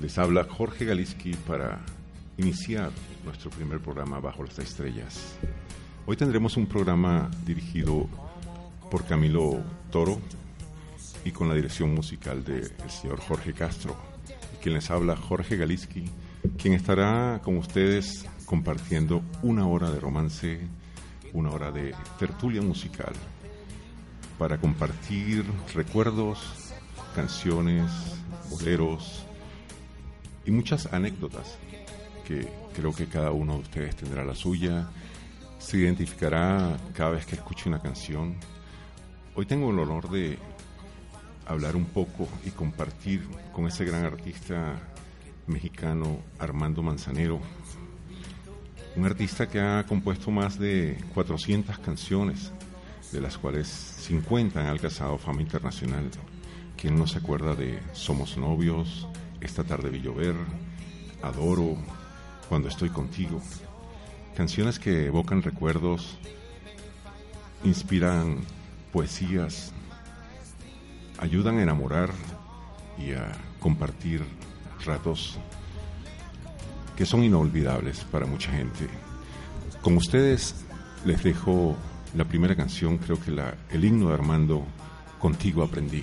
Les habla Jorge Galiski para iniciar nuestro primer programa Bajo las Estrellas. Hoy tendremos un programa dirigido por Camilo Toro y con la dirección musical del señor Jorge Castro. Quien les habla Jorge Galiski, quien estará con ustedes compartiendo una hora de romance, una hora de tertulia musical para compartir recuerdos, canciones, boleros y muchas anécdotas que creo que cada uno de ustedes tendrá la suya, se identificará cada vez que escuche una canción. Hoy tengo el honor de hablar un poco y compartir con ese gran artista mexicano Armando Manzanero, un artista que ha compuesto más de 400 canciones de las cuales 50 han alcanzado fama internacional. ¿Quién no se acuerda de Somos novios, Esta tarde vi llover, Adoro, Cuando estoy contigo? Canciones que evocan recuerdos, inspiran poesías, ayudan a enamorar y a compartir ratos que son inolvidables para mucha gente. Con ustedes les dejo la primera canción, creo que la, el himno de Armando, Contigo aprendí.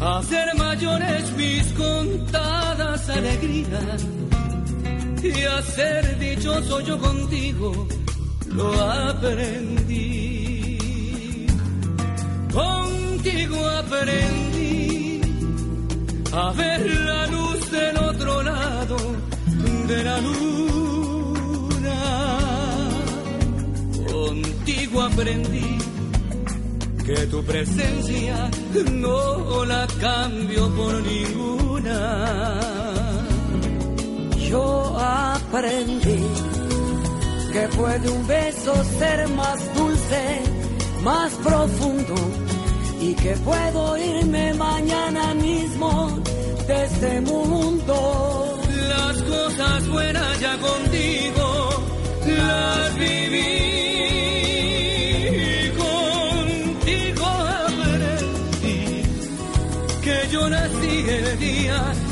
hacer mayores mis contadas alegrías y a ser dichoso yo contigo lo aprendí. Contigo aprendí a ver la luz del otro lado de la luna. Contigo aprendí que tu presencia no la cambio por ninguna. Yo aprendí que puede un beso ser más dulce, más profundo y que puedo irme mañana mismo de este mundo. Las cosas buenas ya contigo las viví el día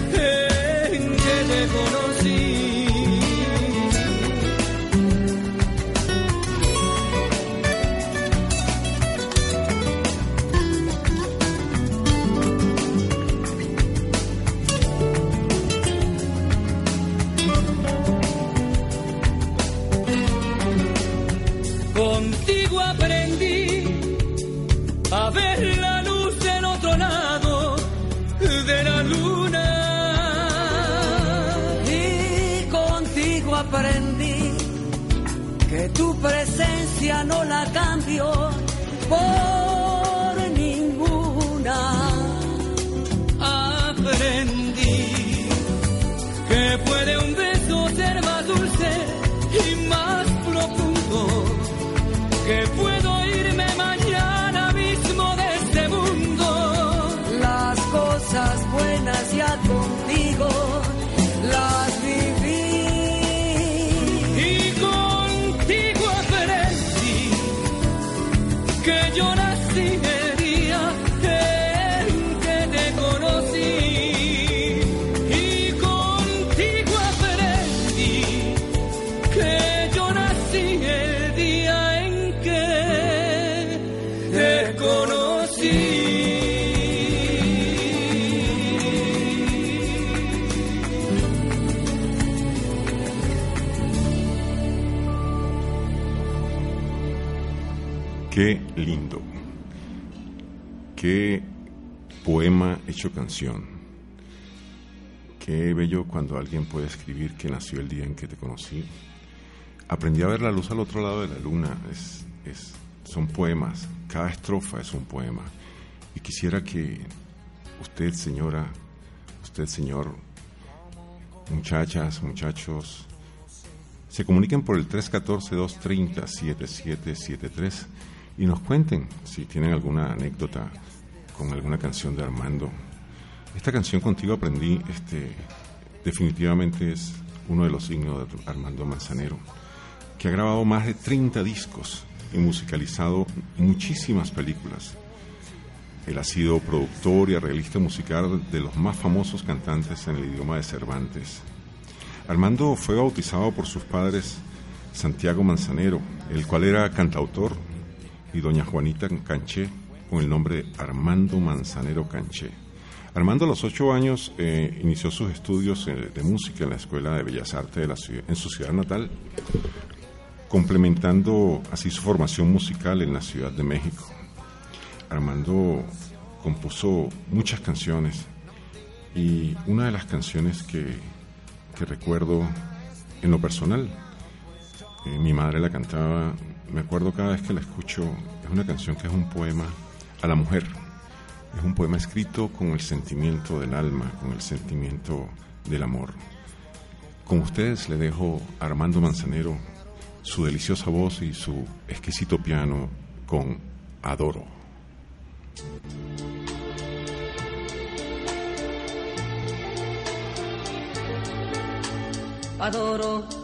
no la cambio por ninguna. Aprendí que puede un beso ser más dulce y más profundo. Que puedo lindo. Qué poema hecho canción. Qué bello cuando alguien puede escribir que nació el día en que te conocí. Aprendí a ver la luz al otro lado de la luna. Es, es, son poemas. Cada estrofa es un poema. Y quisiera que usted, señora, usted, señor, muchachas, muchachos, se comuniquen por el 314-230-7773 y nos cuenten si tienen alguna anécdota con alguna canción de Armando. Esta canción contigo aprendí, este, definitivamente es uno de los signos de Armando Manzanero, que ha grabado más de 30 discos y musicalizado muchísimas películas. Él ha sido productor y arreglista musical de los más famosos cantantes en el idioma de Cervantes. Armando fue bautizado por sus padres Santiago Manzanero, el cual era cantautor, y doña Juanita Canché, con el nombre de Armando Manzanero Canché. Armando a los ocho años eh, inició sus estudios eh, de música en la Escuela de Bellas Artes de la en su ciudad natal, complementando así su formación musical en la Ciudad de México. Armando compuso muchas canciones y una de las canciones que, que recuerdo en lo personal, eh, mi madre la cantaba me acuerdo cada vez que la escucho, es una canción que es un poema a la mujer. Es un poema escrito con el sentimiento del alma, con el sentimiento del amor. Con ustedes le dejo a Armando Manzanero su deliciosa voz y su exquisito piano con Adoro. Adoro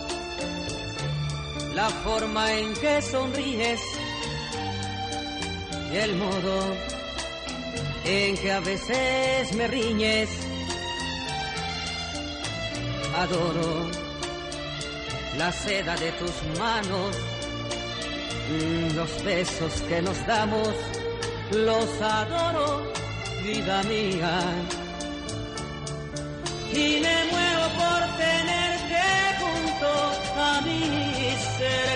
la forma en que sonríes y el modo en que a veces me riñes. Adoro la seda de tus manos, los besos que nos damos, los adoro, vida mía. Y me muevo por tenerte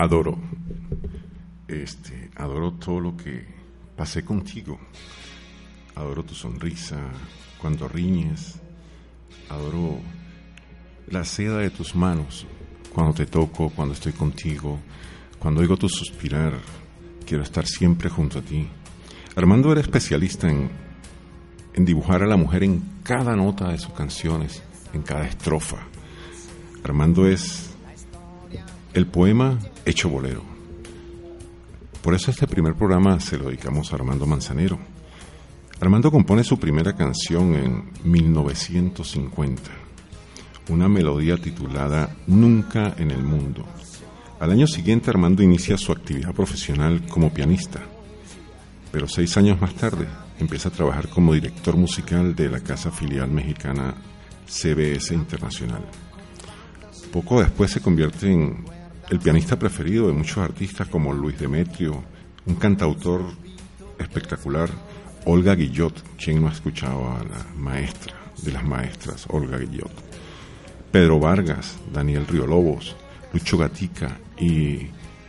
Adoro, este, adoro todo lo que pasé contigo, adoro tu sonrisa cuando riñes, adoro la seda de tus manos cuando te toco, cuando estoy contigo, cuando oigo tu suspirar, quiero estar siempre junto a ti. Armando era especialista en, en dibujar a la mujer en cada nota de sus canciones, en cada estrofa. Armando es el poema hecho bolero. Por eso este primer programa se lo dedicamos a Armando Manzanero. Armando compone su primera canción en 1950, una melodía titulada Nunca en el Mundo. Al año siguiente Armando inicia su actividad profesional como pianista, pero seis años más tarde empieza a trabajar como director musical de la casa filial mexicana CBS Internacional. Poco después se convierte en el pianista preferido de muchos artistas como Luis Demetrio, un cantautor espectacular, Olga Guillot, quien no ha escuchado a la maestra de las maestras, Olga Guillot, Pedro Vargas, Daniel Riolobos, Lucho Gatica y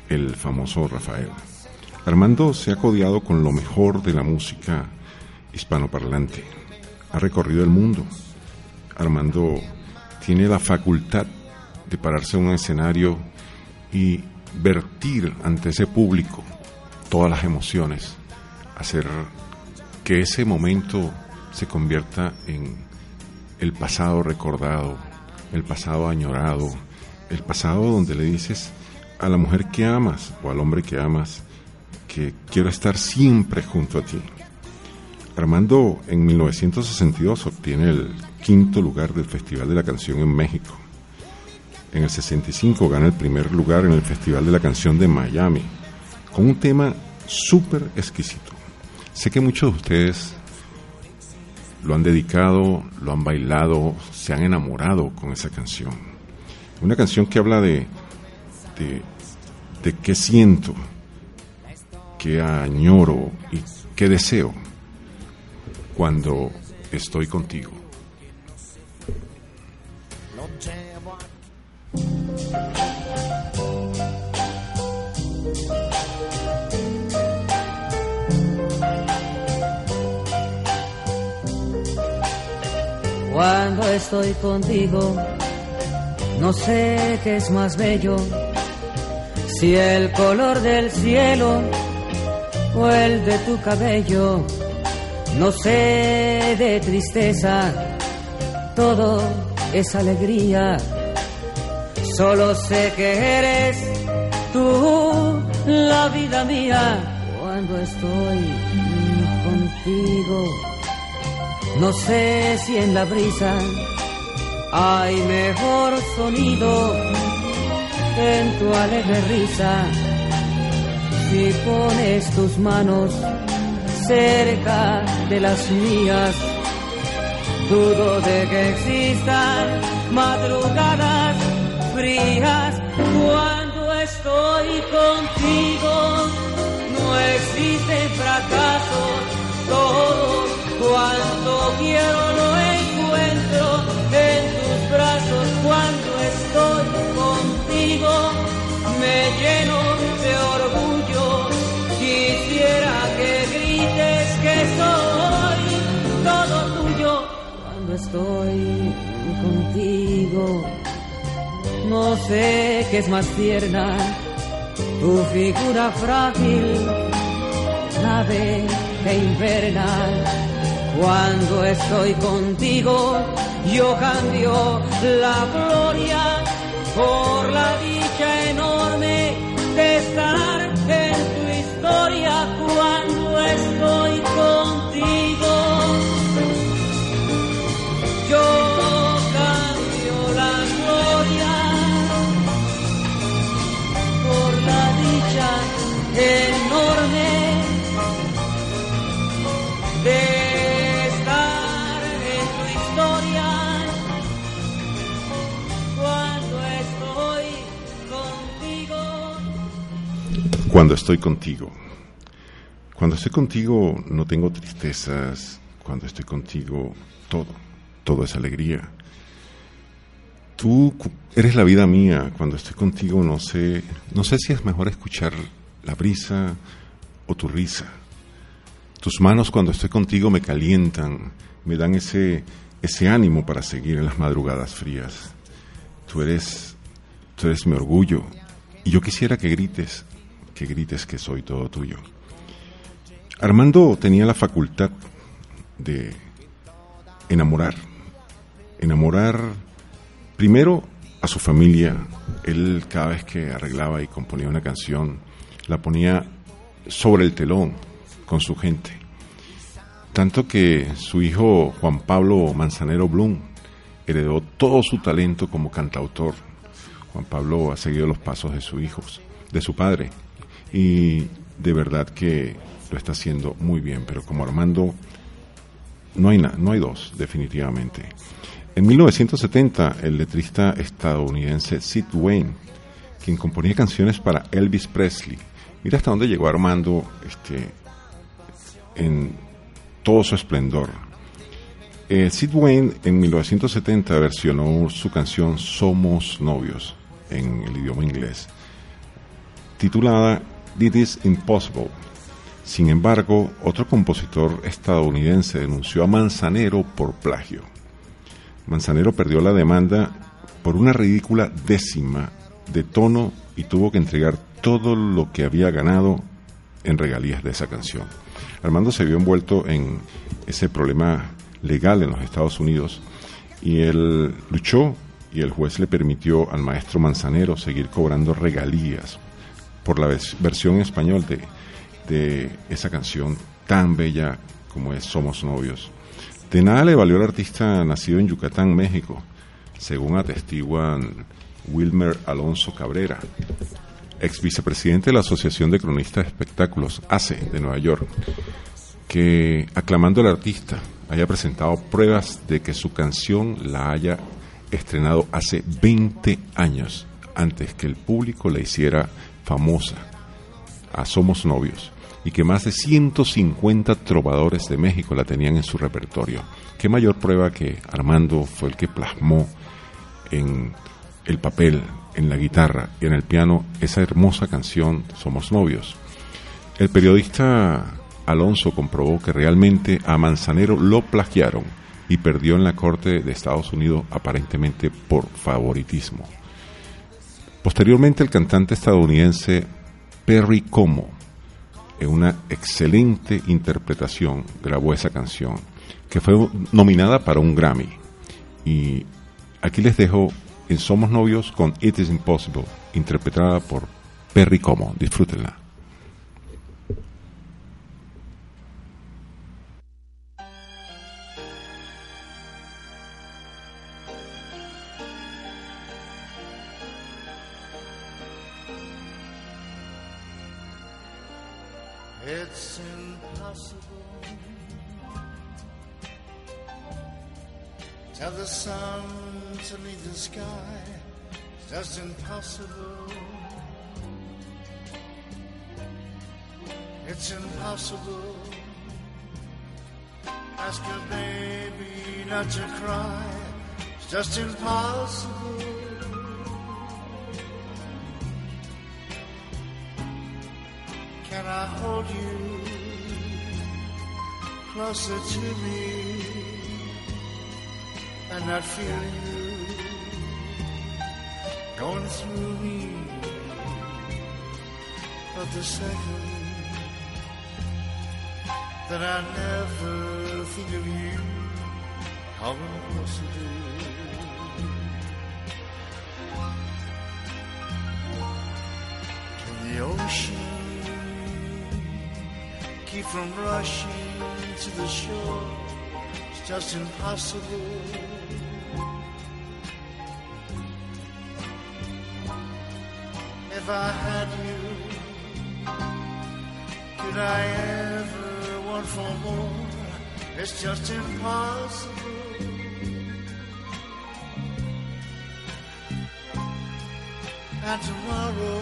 el famoso Rafael. Armando se ha codiado con lo mejor de la música hispanoparlante. Ha recorrido el mundo. Armando tiene la facultad de pararse en un escenario y vertir ante ese público todas las emociones, hacer que ese momento se convierta en el pasado recordado, el pasado añorado, el pasado donde le dices a la mujer que amas o al hombre que amas que quiero estar siempre junto a ti. Armando en 1962 obtiene el quinto lugar del Festival de la Canción en México. En el 65 gana el primer lugar en el Festival de la Canción de Miami, con un tema súper exquisito. Sé que muchos de ustedes lo han dedicado, lo han bailado, se han enamorado con esa canción. Una canción que habla de, de, de qué siento, qué añoro y qué deseo cuando estoy contigo. Cuando estoy contigo, no sé qué es más bello, si el color del cielo o el de tu cabello no sé de tristeza, todo es alegría. Solo sé que eres tú la vida mía cuando estoy contigo. No sé si en la brisa hay mejor sonido en tu alegre risa. Si pones tus manos cerca de las mías. Dudo de que existan madrugadas frías cuando estoy contigo. No existen fracasos, todo cuanto quiero lo encuentro en tus brazos cuando estoy contigo. Me lleno de orgullo, quisiera que que soy todo tuyo cuando estoy contigo. No sé qué es más tierna, tu figura frágil, nave que inverna. Cuando estoy contigo, yo cambio la gloria por Cuando estoy contigo. Cuando estoy contigo no tengo tristezas, cuando estoy contigo todo, todo es alegría. Tú eres la vida mía, cuando estoy contigo no sé, no sé si es mejor escuchar la brisa o tu risa. Tus manos cuando estoy contigo me calientan, me dan ese ese ánimo para seguir en las madrugadas frías. Tú eres tú eres mi orgullo y yo quisiera que grites, que grites que soy todo tuyo. Armando tenía la facultad de enamorar. Enamorar primero a su familia. Él cada vez que arreglaba y componía una canción, la ponía sobre el telón con su gente. Tanto que su hijo Juan Pablo Manzanero Blum heredó todo su talento como cantautor. Juan Pablo ha seguido los pasos de su hijo, de su padre, y de verdad que lo está haciendo muy bien, pero como Armando no hay, no hay dos, definitivamente. En 1970, el letrista estadounidense Sid Wayne, quien componía canciones para Elvis Presley, mira hasta dónde llegó Armando este, en todo su esplendor. Eh, Sid Wayne en 1970 versionó su canción Somos Novios en el idioma inglés, titulada It Is Impossible. Sin embargo, otro compositor estadounidense denunció a Manzanero por plagio. Manzanero perdió la demanda por una ridícula décima de tono y tuvo que entregar todo lo que había ganado en regalías de esa canción. Armando se vio envuelto en ese problema legal en los Estados Unidos y él luchó y el juez le permitió al maestro Manzanero seguir cobrando regalías por la versión español de, de esa canción tan bella como es Somos Novios. De nada le valió al artista nacido en Yucatán, México, según atestiguan Wilmer Alonso Cabrera, ex vicepresidente de la Asociación de Cronistas de Espectáculos, ACE, de Nueva York, que aclamando al artista haya presentado pruebas de que su canción la haya estrenado hace 20 años antes que el público la hiciera famosa a Somos Novios y que más de 150 trovadores de México la tenían en su repertorio. Qué mayor prueba que Armando fue el que plasmó en el papel, en la guitarra y en el piano esa hermosa canción Somos Novios. El periodista Alonso comprobó que realmente a Manzanero lo plagiaron y perdió en la Corte de Estados Unidos aparentemente por favoritismo. Posteriormente el cantante estadounidense Perry Como, en una excelente interpretación, grabó esa canción, que fue nominada para un Grammy. Y aquí les dejo en Somos Novios con It Is Impossible, interpretada por Perry Como. Disfrútenla. Impossible. It's impossible. Ask your baby not to cry. It's just impossible. Can I hold you closer to me and not feel you going through me? But the second that I never think of you, how impossible. Can the ocean keep from rushing to the shore? It's just impossible. If I had you, could I ever want for more? It's just impossible. And tomorrow,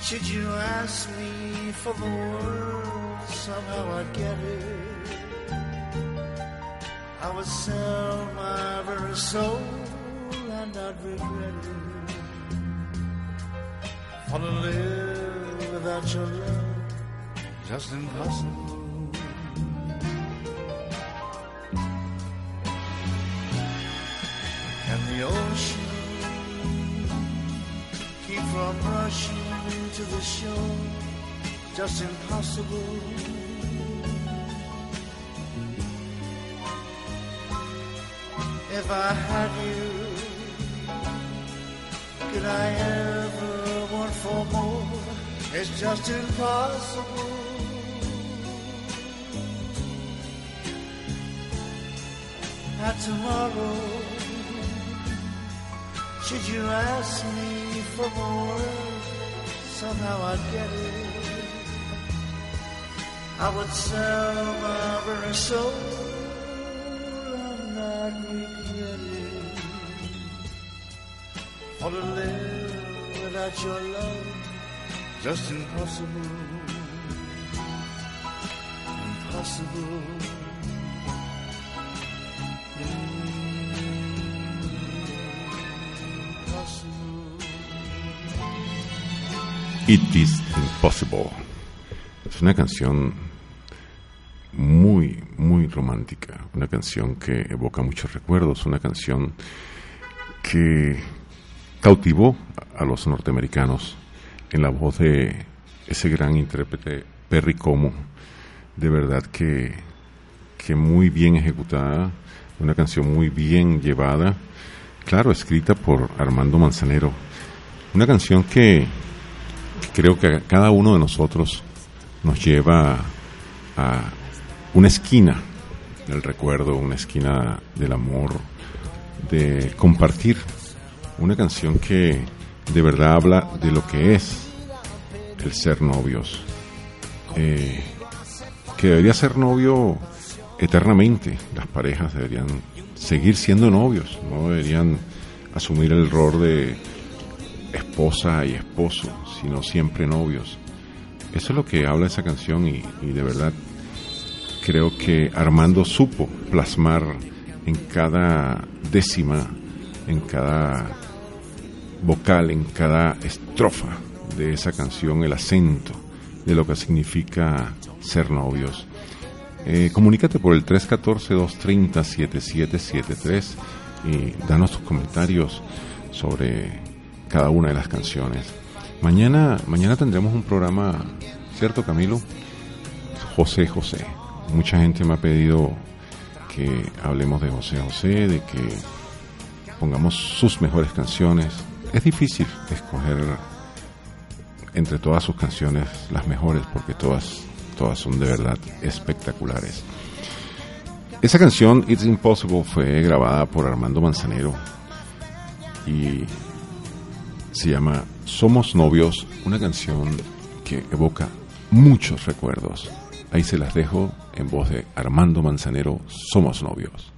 should you ask me for the world, somehow I'd get it. I would sell my very soul and I'd regret it. For to live without your love, just impossible. And the ocean keep from rushing to the shore, just impossible. if I had you. Could I ever want for more? It's just impossible. Now tomorrow, should you ask me for more, somehow I'd get it. I would sell my very soul and not regret it. For to live Impossible. It is Impossible. Es una canción muy, muy romántica. Una canción que evoca muchos recuerdos. Una canción que cautivó a los norteamericanos en la voz de ese gran intérprete Perry Como. De verdad que, que muy bien ejecutada. Una canción muy bien llevada. Claro, escrita por Armando Manzanero. Una canción que creo que cada uno de nosotros nos lleva a una esquina del recuerdo, una esquina del amor, de compartir una canción que de verdad habla de lo que es el ser novios, eh, que debería ser novio eternamente, las parejas deberían seguir siendo novios, no deberían asumir el rol de esposa y esposo, sino siempre novios. Eso es lo que habla esa canción y, y de verdad creo que Armando supo plasmar en cada décima, en cada vocal, en cada estrofa de esa canción, el acento de lo que significa ser novios. Eh, comunícate por el 314-230-7773 y danos tus comentarios sobre cada una de las canciones. Mañana, mañana tendremos un programa, ¿cierto Camilo? José José. Mucha gente me ha pedido que hablemos de José José, de que pongamos sus mejores canciones. Es difícil escoger entre todas sus canciones las mejores porque todas, todas son de verdad espectaculares. Esa canción, It's Impossible, fue grabada por Armando Manzanero y se llama Somos Novios, una canción que evoca muchos recuerdos. Ahí se las dejo en voz de Armando Manzanero, Somos Novios.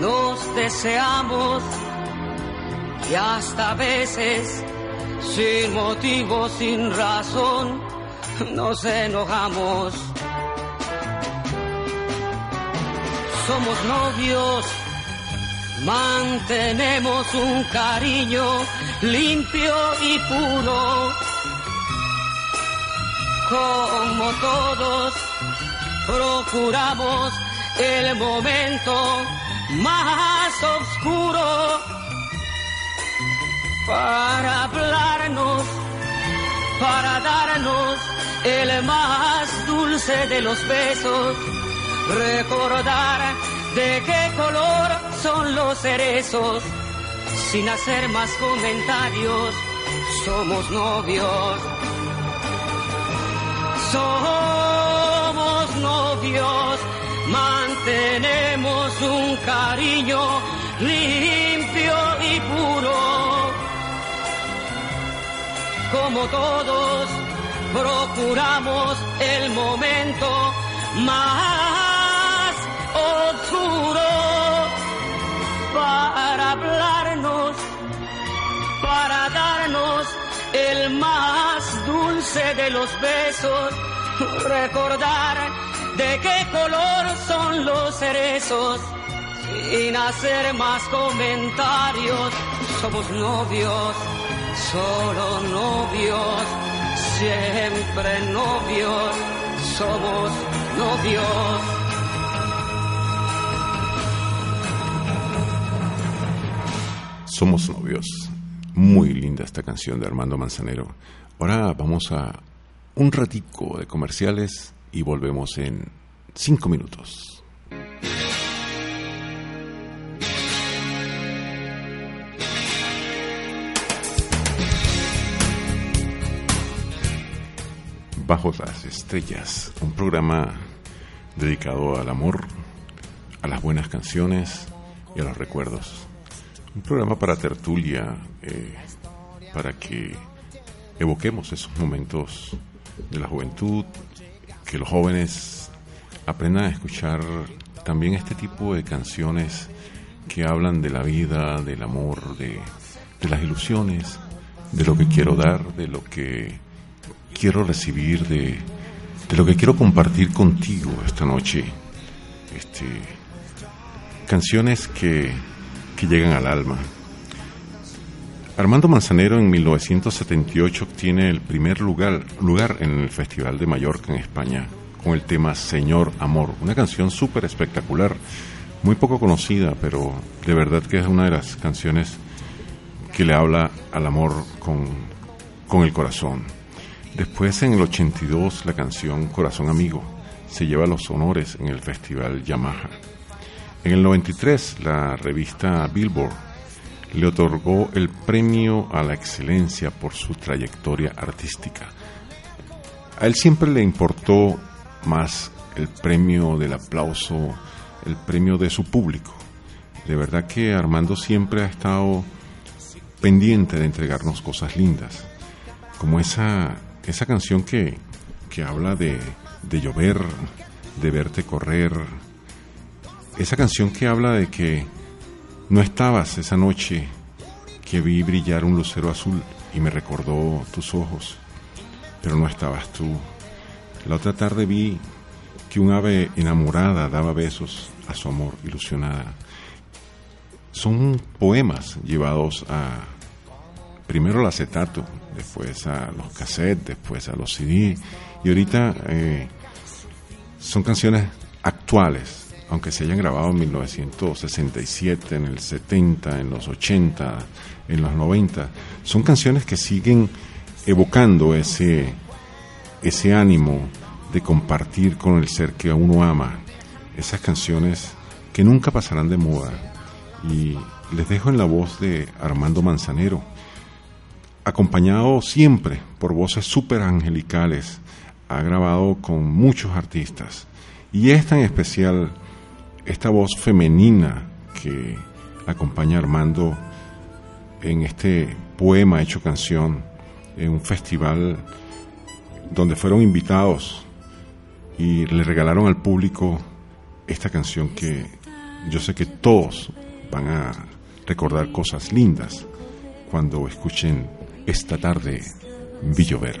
nos deseamos y hasta a veces sin motivo, sin razón, nos enojamos. Somos novios, mantenemos un cariño limpio y puro, como todos procuramos el momento más oscuro para hablarnos, para darnos el más dulce de los besos, recordar de qué color son los cerezos, sin hacer más comentarios, somos novios. Somos novios mantenemos un cariño limpio y puro. Como todos, procuramos el momento más oscuro para hablarnos, para darnos el más dulce de los besos, recordar de qué color son los cerezos, sin hacer más comentarios, somos novios, solo novios, siempre novios, somos novios. Somos novios. Muy linda esta canción de Armando Manzanero. Ahora vamos a un ratico de comerciales y volvemos en cinco minutos. Bajo las estrellas, un programa dedicado al amor, a las buenas canciones y a los recuerdos. Un programa para tertulia, eh, para que evoquemos esos momentos de la juventud, que los jóvenes aprendan a escuchar también este tipo de canciones que hablan de la vida, del amor, de, las ilusiones, de lo que quiero dar, de lo que quiero recibir, de, de lo que quiero compartir contigo esta noche. Este, canciones que, que llegan al alma. Armando Manzanero en 1978 obtiene el primer lugar, lugar en el Festival de Mallorca en España con el tema Señor Amor, una canción súper espectacular, muy poco conocida, pero de verdad que es una de las canciones que le habla al amor con, con el corazón. Después en el 82 la canción Corazón Amigo se lleva los honores en el Festival Yamaha. En el 93 la revista Billboard le otorgó el premio a la excelencia por su trayectoria artística. A él siempre le importó más el premio del aplauso, el premio de su público. De verdad que Armando siempre ha estado pendiente de entregarnos cosas lindas, como esa, esa canción que, que habla de, de llover, de verte correr, esa canción que habla de que no estabas esa noche que vi brillar un lucero azul y me recordó tus ojos, pero no estabas tú. La otra tarde vi que un ave enamorada daba besos a su amor ilusionada. Son poemas llevados a primero al acetato, después a los cassettes, después a los CD y ahorita eh, son canciones actuales aunque se hayan grabado en 1967, en el 70, en los 80, en los 90, son canciones que siguen evocando ese, ese ánimo de compartir con el ser que uno ama, esas canciones que nunca pasarán de moda. Y les dejo en la voz de Armando Manzanero, acompañado siempre por voces súper angelicales, ha grabado con muchos artistas. Y esta en especial esta voz femenina que acompaña a Armando en este poema hecho canción en un festival donde fueron invitados y le regalaron al público esta canción que yo sé que todos van a recordar cosas lindas cuando escuchen esta tarde Villover.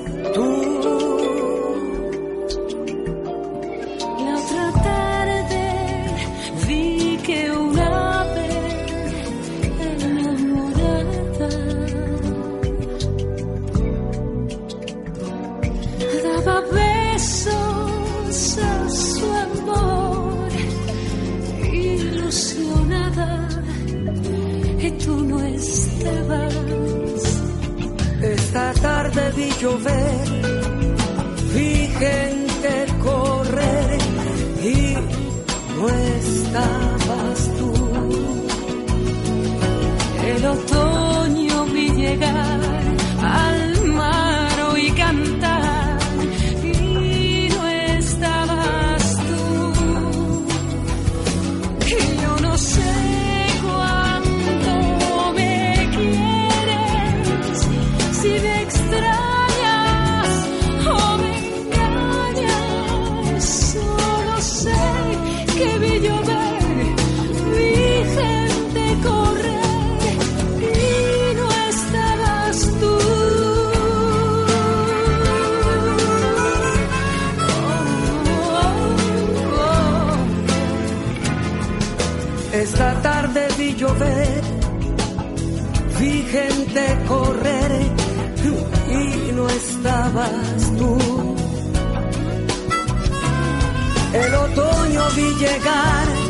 Tú. El otoño vi llegar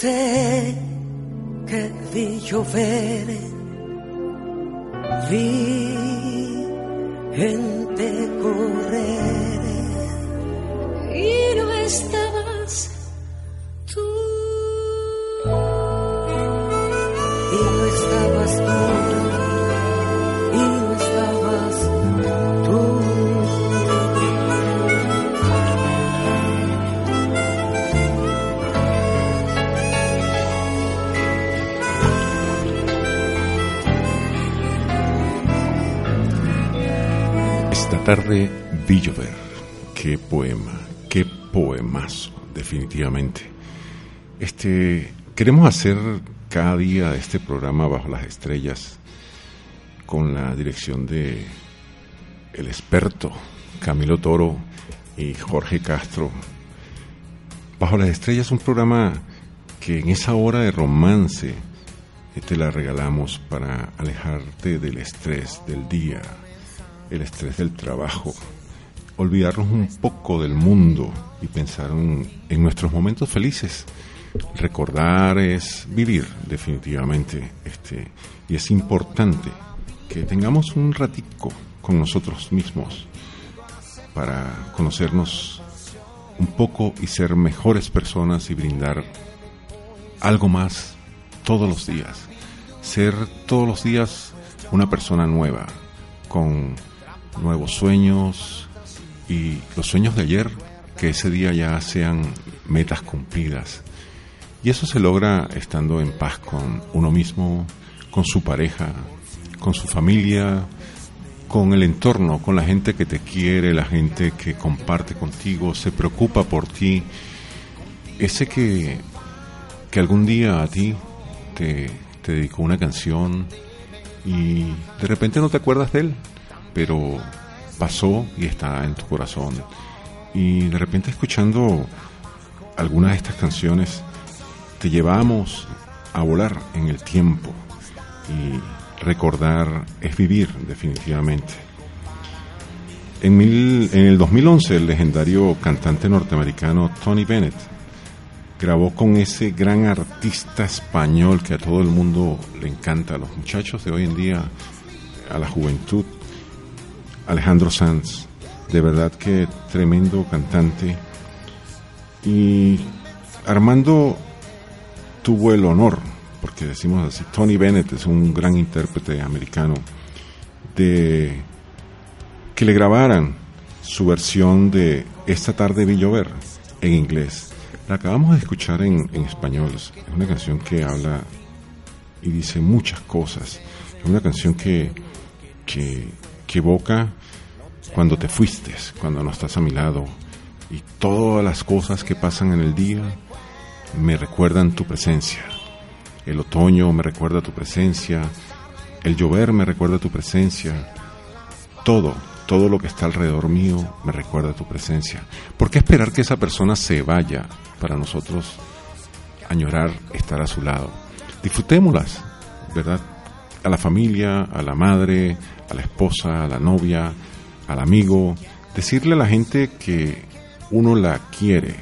sé que vi llover, tarde vi llover. Qué poema, qué poemazo, definitivamente. Este, queremos hacer cada día este programa bajo las estrellas con la dirección de el experto Camilo Toro y Jorge Castro. Bajo las estrellas es un programa que en esa hora de romance eh, te la regalamos para alejarte del estrés del día, el estrés del trabajo, olvidarnos un poco del mundo y pensar en, nuestros momentos felices. Recordar es vivir, definitivamente, este, y es importante que tengamos un ratico con nosotros mismos para conocernos un poco y ser mejores personas y brindar algo más todos los días. Ser todos los días una persona nueva, con nuevos sueños y los sueños de ayer, que ese día ya sean metas cumplidas. Y eso se logra estando en paz con uno mismo, con su pareja, con su familia, con el entorno, con la gente que te quiere, la gente que comparte contigo, se preocupa por ti. Ese que, que algún día a ti te, te dedicó una canción y de repente no te acuerdas de él, pero pasó y está en tu corazón. Y de repente escuchando algunas de estas canciones, te llevamos a volar en el tiempo y recordar es vivir definitivamente. En, mil- en el 2011 el legendario cantante norteamericano Tony Bennett grabó con ese gran artista español que a todo el mundo le encanta, a los muchachos de hoy en día, a la juventud, Alejandro Sanz, de verdad que tremendo cantante. Y Armando tuvo el honor, porque decimos así, Tony Bennett es un gran intérprete americano, de que le grabaran su versión de Esta tarde vi llover en inglés. La acabamos de escuchar en, español. Es una canción que habla y dice muchas cosas. Es una canción que, que, que evoca cuando te fuiste, cuando no estás a mi lado. Y todas las cosas que pasan en el día me recuerdan tu presencia. El otoño me recuerda tu presencia. El llover me recuerda tu presencia. Todo, todo lo que está alrededor mío me recuerda tu presencia. ¿Por qué esperar que esa persona se vaya para nosotros añorar estar a su lado? Disfrutémoslas, ¿verdad? A la familia, a la madre, a la esposa, a la novia, al amigo, decirle a la gente que uno la quiere,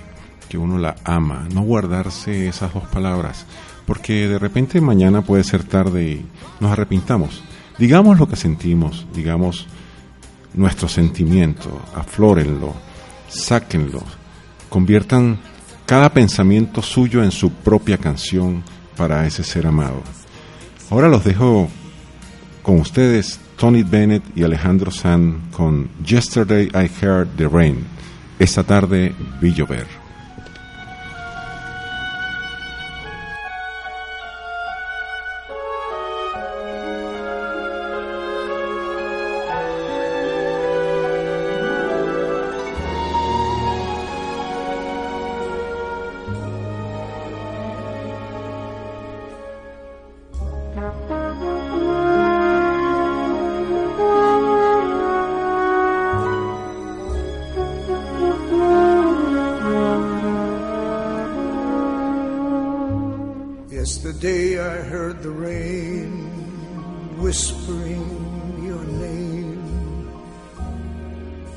que uno la ama, no guardarse esas dos palabras, porque de repente mañana puede ser tarde y nos arrepintamos. Digamos lo que sentimos, digamos nuestro sentimiento, aflórenlo, sáquenlo, conviertan cada pensamiento suyo en su propia canción para ese ser amado. Ahora los dejo con ustedes, Tony Bennett y Alejandro San, con Yesterday I Heard the Rain. Esta tarde vi llover. Heard the rain whispering your name,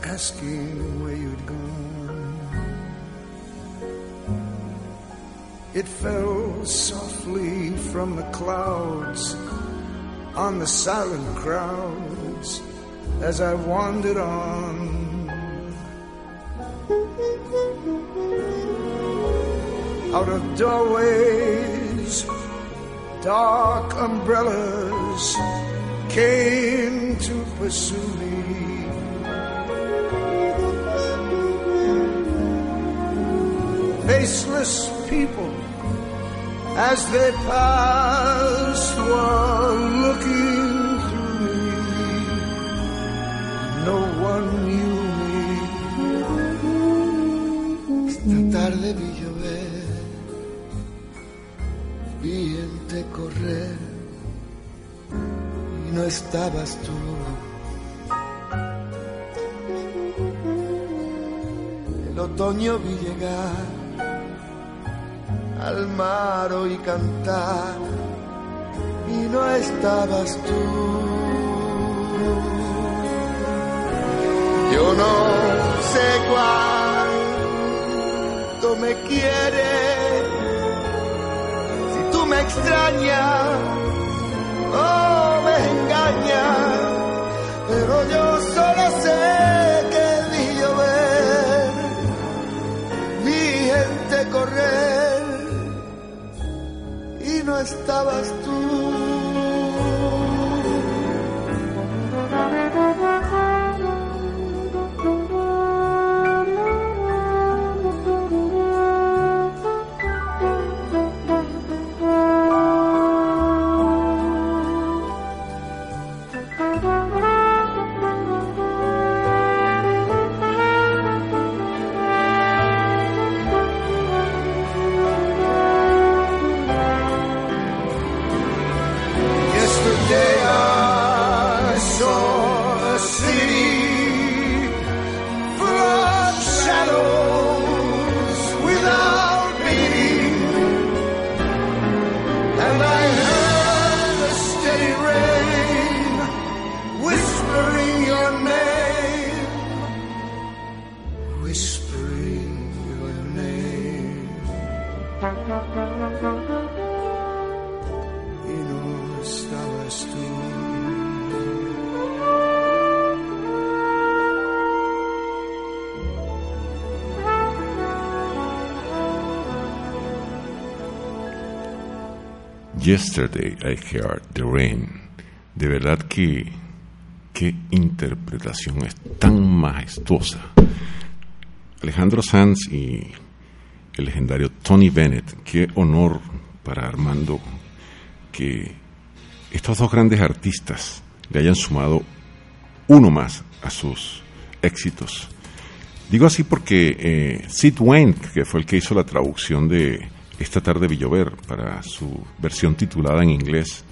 asking where you'd gone. It fell softly from the clouds on the silent crowds as I wandered on. Out of doorways, dark umbrellas came to pursue me. Faceless people, as they passed, were looking estabas tú. El otoño vi llegar al mar oí cantar y no estabas tú. Yo no sé cuánto me quieres, si tú me extrañas no estabas Yesterday I Heard the Rain. De verdad que qué interpretación es tan majestuosa. Alejandro Sanz y el legendario Tony Bennett, qué honor para Armando que estos dos grandes artistas le hayan sumado uno más a sus éxitos. Digo así porque eh, Sid Wayne, que fue el que hizo la traducción de Esta tarde Villover para su versión titulada en inglés,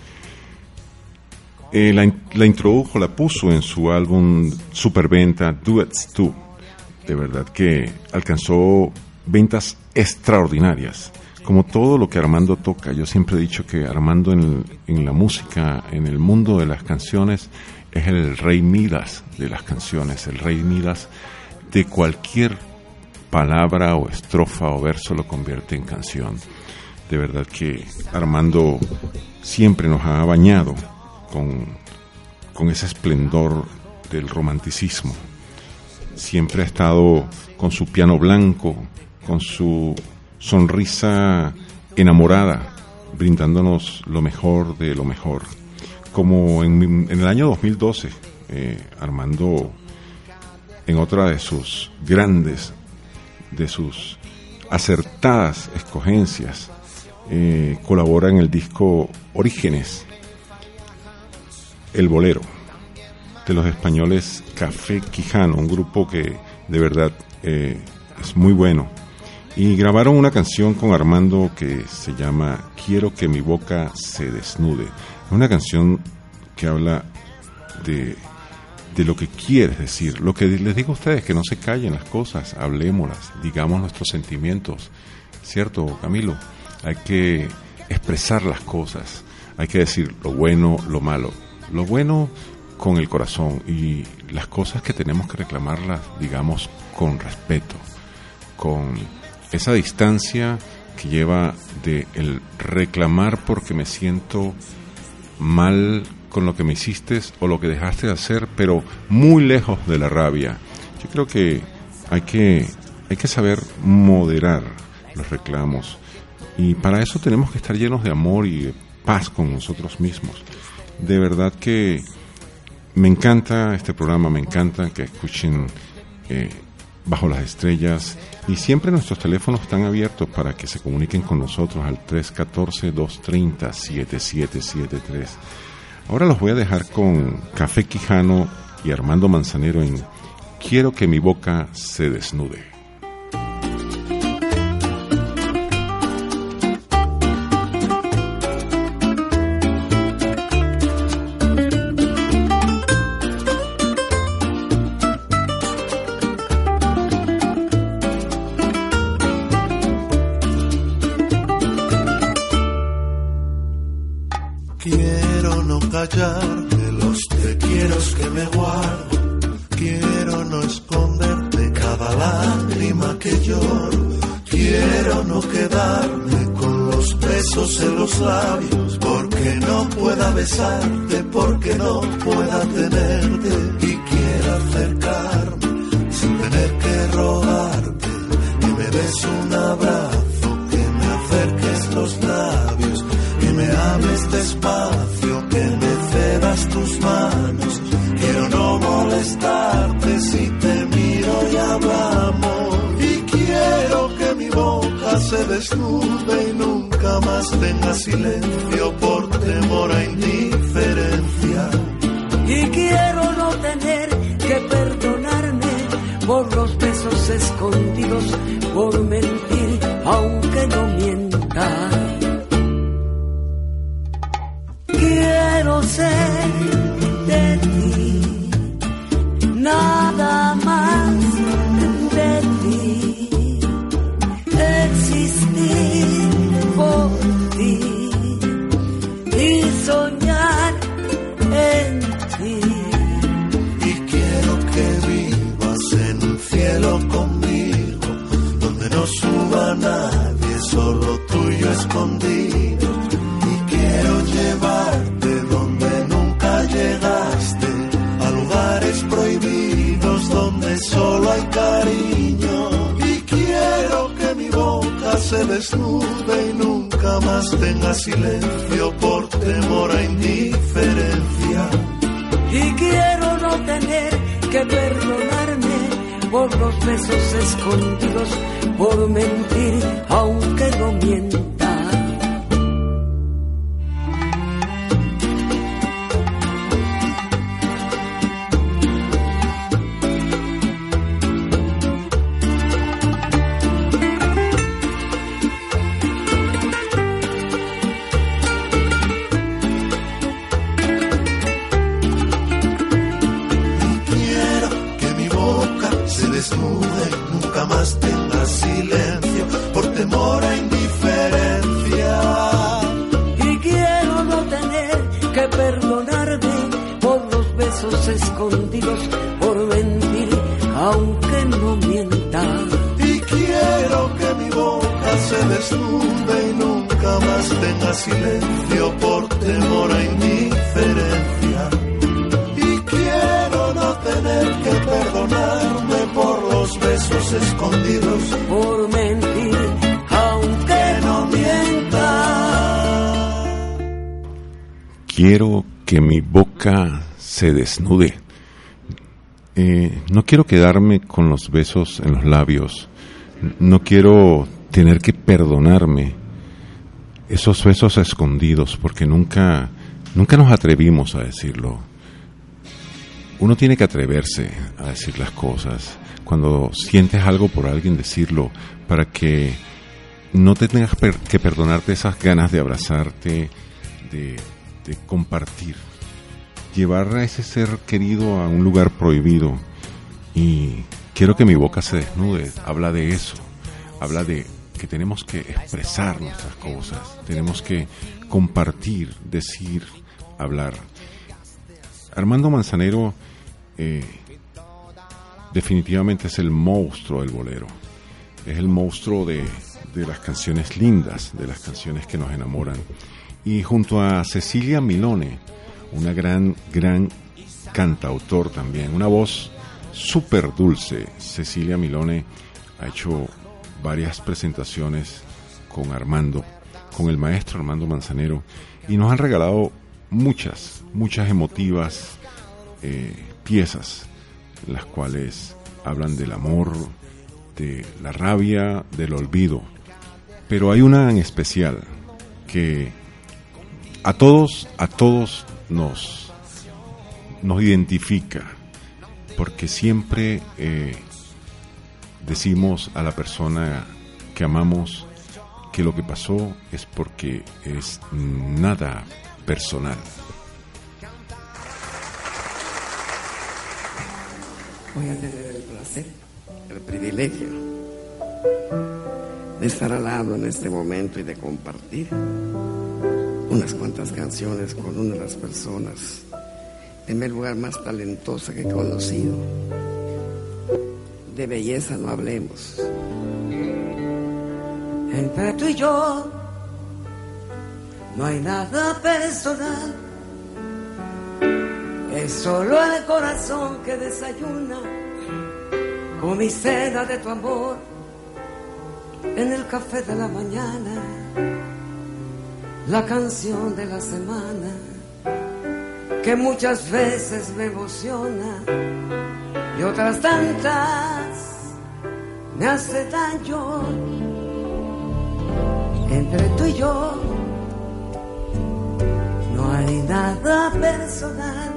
eh, la, in- la introdujo, la puso en su álbum Superventa Duets 2. De verdad que alcanzó ventas extraordinarias como todo lo que Armando toca. Yo siempre he dicho que Armando en, en la música, en el mundo de las canciones, es el rey Midas de las canciones, el rey Midas de cualquier palabra o estrofa o verso lo convierte en canción. De verdad que Armando siempre nos ha bañado con, con ese esplendor del romanticismo. Siempre ha estado con su piano blanco, con su sonrisa enamorada, brindándonos lo mejor de lo mejor. Como en, el año 2012, eh, Armando, en otra de sus grandes, de sus acertadas escogencias, eh, colabora en el disco Orígenes, El Bolero, de los españoles Café Quijano, un grupo que de verdad eh, es muy bueno. Y grabaron una canción con Armando que se llama Quiero que mi boca se desnude. Es una canción que habla de, de lo que quieres decir. Lo que les digo a ustedes, que no se callen las cosas, hablemoslas, digamos nuestros sentimientos. ¿Cierto, Camilo? Hay que expresar las cosas, hay que decir lo bueno, lo malo. Lo bueno con el corazón y las cosas que tenemos que reclamarlas, digamos, con respeto, con esa distancia que lleva de el reclamar porque me siento mal con lo que me hiciste o lo que dejaste de hacer, pero muy lejos de la rabia. Yo creo que hay que, hay que saber moderar los reclamos y para eso tenemos que estar llenos de amor y de paz con nosotros mismos. De verdad que me encanta este programa, me encanta que escuchen eh, Bajo las Estrellas y siempre nuestros teléfonos están abiertos para que se comuniquen con nosotros al 314-230-7773. Ahora los voy a dejar con Café Quijano y Armando Manzanero en Quiero que mi boca se desnude. Los labios. Que me hables despacio, que me cedas tus manos. Quiero no molestarte si te miro y hablamos. Y quiero que mi boca se desnude y nunca más tenga silencio por temor a indiferencia. y quiero no tener que perdonarme por los besos escondidos, por mentir y nunca más tenga silencio por temor a indiferencia. Y quiero no tener que perdonarme por los besos escondidos por mentir, aunque no mienta. Quiero que mi boca se desnude. Eh, no quiero quedarme con los besos en los labios. No quiero tener que perdonarme esos besos escondidos porque nunca nunca nos atrevimos a decirlo. Uno tiene que atreverse a decir las cosas. Cuando sientes algo por alguien, decirlo para que no te tengas que perdonarte esas ganas de abrazarte, de compartir. Llevar a ese ser querido a un lugar prohibido. Y quiero que mi boca se desnude. Habla de eso. Habla de que tenemos que expresar nuestras cosas. Tenemos que compartir, decir, hablar. Armando Manzanero eh, definitivamente es el monstruo del bolero. Es el monstruo de, de las canciones lindas, de las canciones que nos enamoran. Y junto a Cecilia Milone, una gran, gran cantautor también, una voz súper dulce. Cecilia Milone ha hecho varias presentaciones con Armando, con el maestro Armando Manzanero, y nos han regalado muchas, muchas emotivas eh, piezas, las cuales hablan del amor, de la rabia, del olvido. Pero hay una en especial que a todos, a todos nos, nos identifica, porque siempre eh, decimos a la persona que amamos que lo que pasó es porque es nada personal. Voy a tener el placer, el privilegio de estar al lado en este momento y de compartir unas cuantas canciones con una de las personas en el lugar más talentosa que he conocido. De belleza no hablemos. Entre tú y yo no hay nada personal. Es solo el corazón que desayuna con mi cena de tu amor en el café de la mañana. La canción de la semana que muchas veces me emociona y otras tantas me hace daño. Entre tú y yo no hay nada personal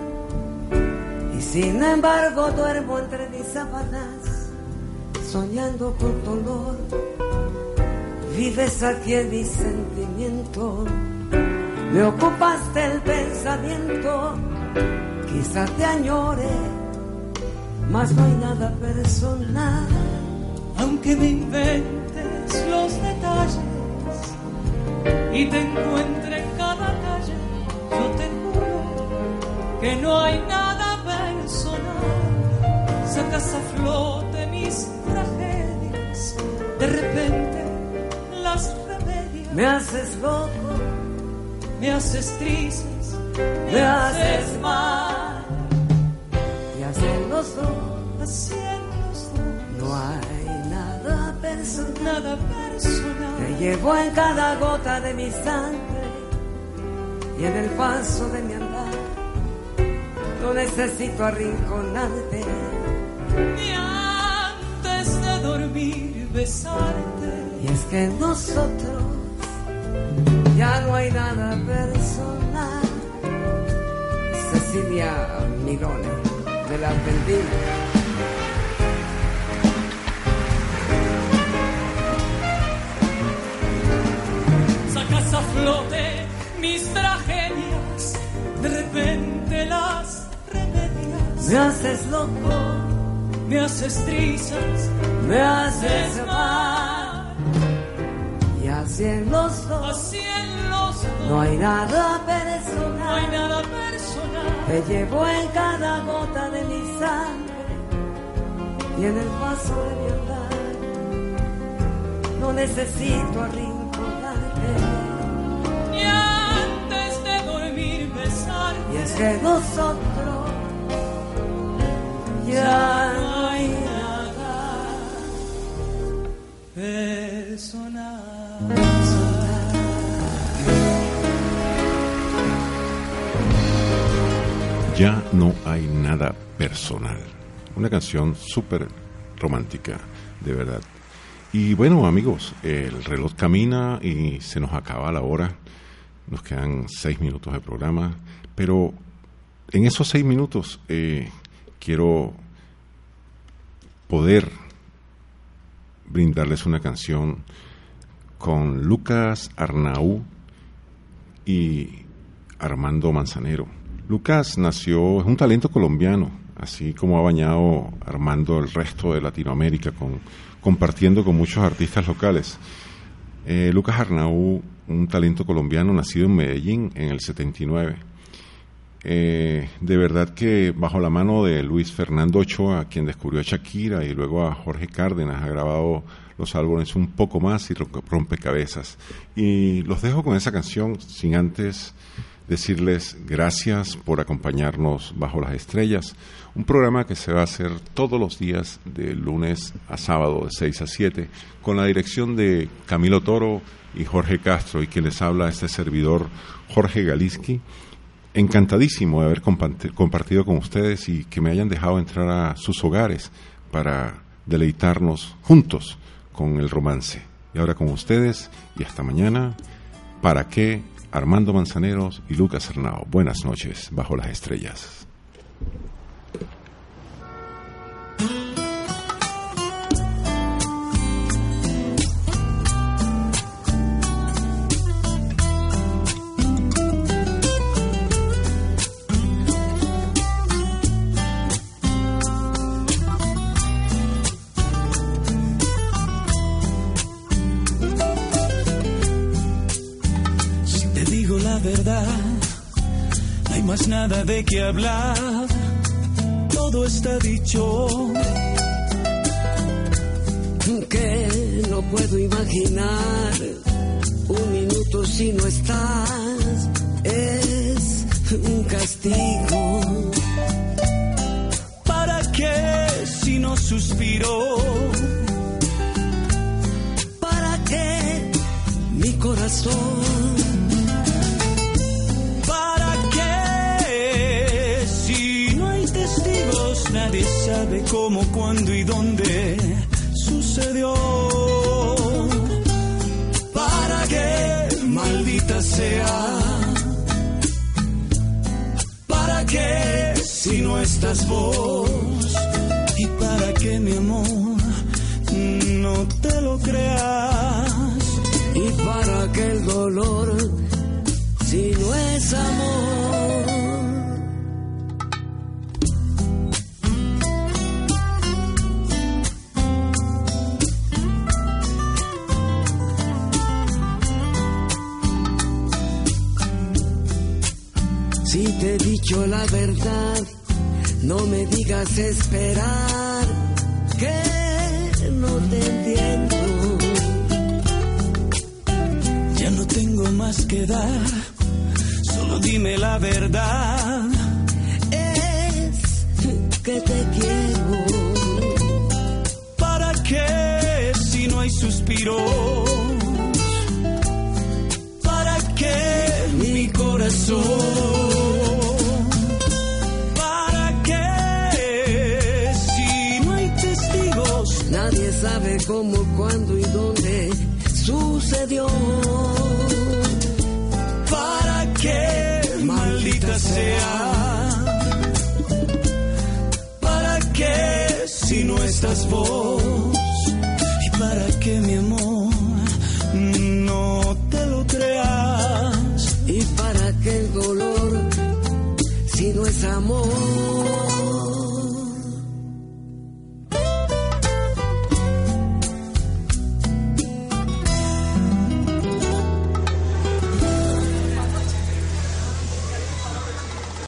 y sin embargo duermo entre mis sábanas soñando con tu olor. Vives aquí en mi sentimiento me ocupaste el pensamiento quizás te añore mas no hay nada personal aunque me inventes los detalles y te encuentre en cada calle, yo te juro que no hay nada personal. Sacas a flote mis tragedias, de repente las remedias. me haces loco me haces tristes, me haces mal los dos así en los dos, no hay nada personal nada personal. Te llevo en cada gota de mi sangre y en el paso de mi andar. No necesito arrinconarte. Y antes de dormir besarte. Y es que nosotros ya no hay nada personal. Cecilia Milone, de la Argentina. Sacas a flote mis tragedias, de repente las remedias. Me haces loco, Me haces trizas, me haces es mal. mal así. No hay nada personal, no. Te llevo en cada gota de mi sangre y en el paso de mi andar. No necesito arrinconarte. Ni antes de dormir besarte. Y es que nosotros ya no hay nada personal. Ya no hay nada personal. Una canción súper romántica, de verdad. Y bueno, amigos, el reloj camina y se nos acaba la hora. Nos quedan seis minutos de programa. Pero en esos seis minutos eh, quiero poder brindarles una canción con Lucas Arnaú y Armando Manzanero. Lucas nació, es un talento colombiano, así como ha bañado Armando el resto de Latinoamérica, con, compartiendo con muchos artistas locales. Eh, Lucas Arnaú, un talento colombiano nacido en Medellín en el 79. Eh, de verdad que bajo la mano de Luis Fernando Ochoa, quien descubrió a Shakira y luego a Jorge Cárdenas, ha grabado los álbumes un poco más y rompecabezas. Y los dejo con esa canción sin antes decirles gracias por acompañarnos bajo las estrellas, un programa que se va a hacer todos los días de lunes a sábado de 6 a 7 con la dirección de Camilo Toro y Jorge Castro y quien les habla este servidor Jorge Galiski. Encantadísimo de haber compartido con ustedes y que me hayan dejado entrar a sus hogares para deleitarnos juntos con el romance. Y ahora con ustedes y hasta mañana. ¿Para qué Armando Manzaneros y Lucas Hernao. Buenas noches, bajo las estrellas. De qué hablar, todo está dicho. Que no puedo imaginar un minuto si no estás, es un castigo. ¿Para qué si no suspiro? ¿Para qué mi corazón? Sabe cómo, cuándo y dónde sucedió. ¿Para qué, maldita sea? ¿Para qué si no estás vos? ¿Y para qué, mi amor, no te lo creas? ¿Y para qué el dolor si no es amor? Te he dicho la verdad, no me digas esperar, que no te entiendo. Ya no tengo más que dar, solo dime la verdad. Es que te quiero. ¿Para qué si no hay suspiros? ¿Para qué mi corazón? Sabe cómo, cuándo y dónde sucedió. ¿Para qué, maldita sea? ¿Para qué si no estás vos?